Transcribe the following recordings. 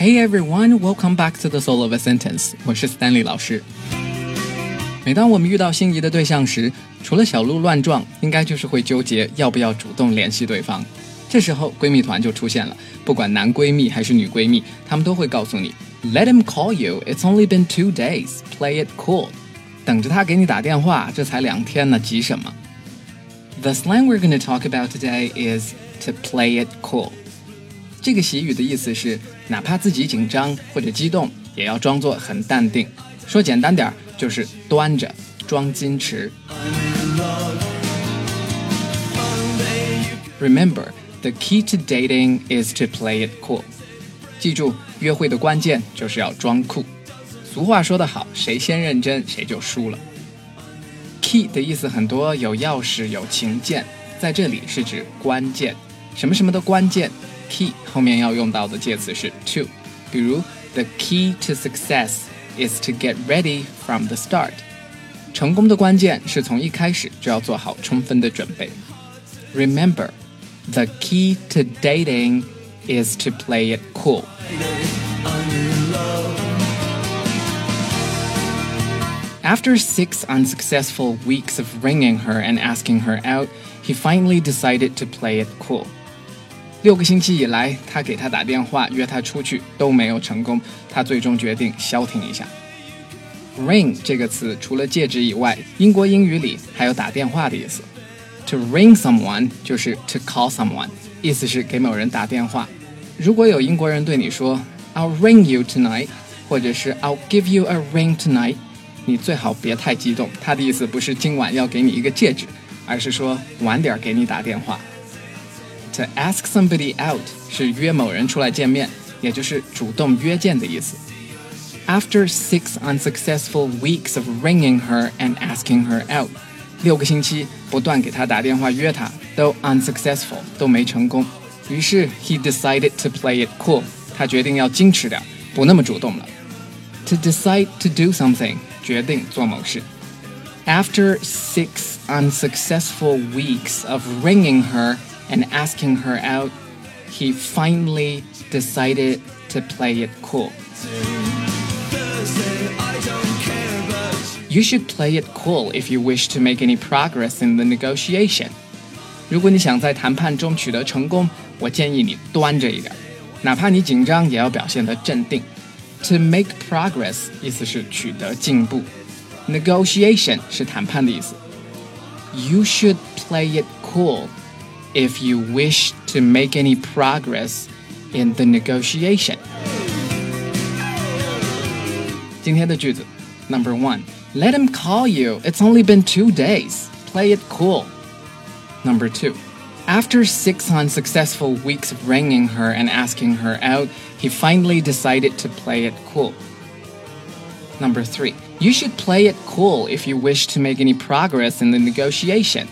Hey everyone, welcome back to the Soul of a Sentence。我是 Stanley 老师。每当我们遇到心仪的对象时，除了小鹿乱撞，应该就是会纠结要不要主动联系对方。这时候闺蜜团就出现了，不管男闺蜜还是女闺蜜，她们都会告诉你：“Let him call you. It's only been two days. Play it cool.” 等着他给你打电话，这才两天呢，急什么？The slang we're going to talk about today is to play it cool. 这个习语的意思是，哪怕自己紧张或者激动，也要装作很淡定。说简单点儿，就是端着，装矜持。Remember, the key to dating is to play it cool. 记住，约会的关键就是要装酷。俗话说得好，谁先认真谁就输了。Key 的意思很多，有钥匙，有琴键，在这里是指关键，什么什么的关键。key 后面要用到的介词是 to，比如 the key to success is to get ready from the start。成功的关键是从一开始就要做好充分的准备。Remember, the key to dating is to play it cool. After six unsuccessful weeks of ringing her and asking her out, he finally decided to play it cool. 六个星期以来，他给她打电话约她出去都没有成功，他最终决定消停一下。Ring 这个词除了戒指以外，英国英语里还有打电话的意思。To ring someone 就是 to call someone，意思是给某人打电话。如果有英国人对你说 "I'll ring you tonight"，或者是 "I'll give you a ring tonight"，你最好别太激动。他的意思不是今晚要给你一个戒指，而是说晚点给你打电话。To ask somebody out 是约某人出来见面，也就是主动约见的意思。After six unsuccessful weeks of ringing her and asking her out，六个星期不断给她打电话约她，都 unsuccessful 都没成功。于是 he decided to play it cool，他决定要矜持点，不那么主动了。To decide to do something，决定做某事。After six unsuccessful weeks of ringing her and asking her out, he finally decided to play it cool. You should play it cool if you wish to make any progress in the negotiation. 如果你想在谈判中取得成功，我建议你端着一点，哪怕你紧张，也要表现得镇定。To make progress 意思是取得进步，negotiation 是谈判的意思。You should play it cool if you wish to make any progress in the negotiation. 今天的句子，Number one, let him call you. It's only been two days. Play it cool. Number two, after six unsuccessful weeks of ringing her and asking her out, he finally decided to play it cool. Number three, you should play it cool if you wish to make any progress in the negotiation.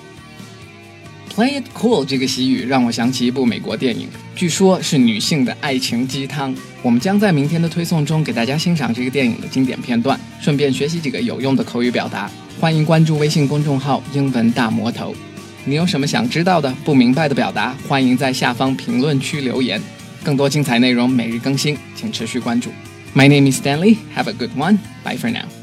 Play it cool 这个习语让我想起一部美国电影，据说是女性的爱情鸡汤。我们将在明天的推送中给大家欣赏这个电影的经典片段，顺便学习几个有用的口语表达。欢迎关注微信公众号“英文大魔头”。你有什么想知道的、不明白的表达，欢迎在下方评论区留言。更多精彩内容每日更新，请持续关注。My name is Stanley. Have a good one. Bye for now.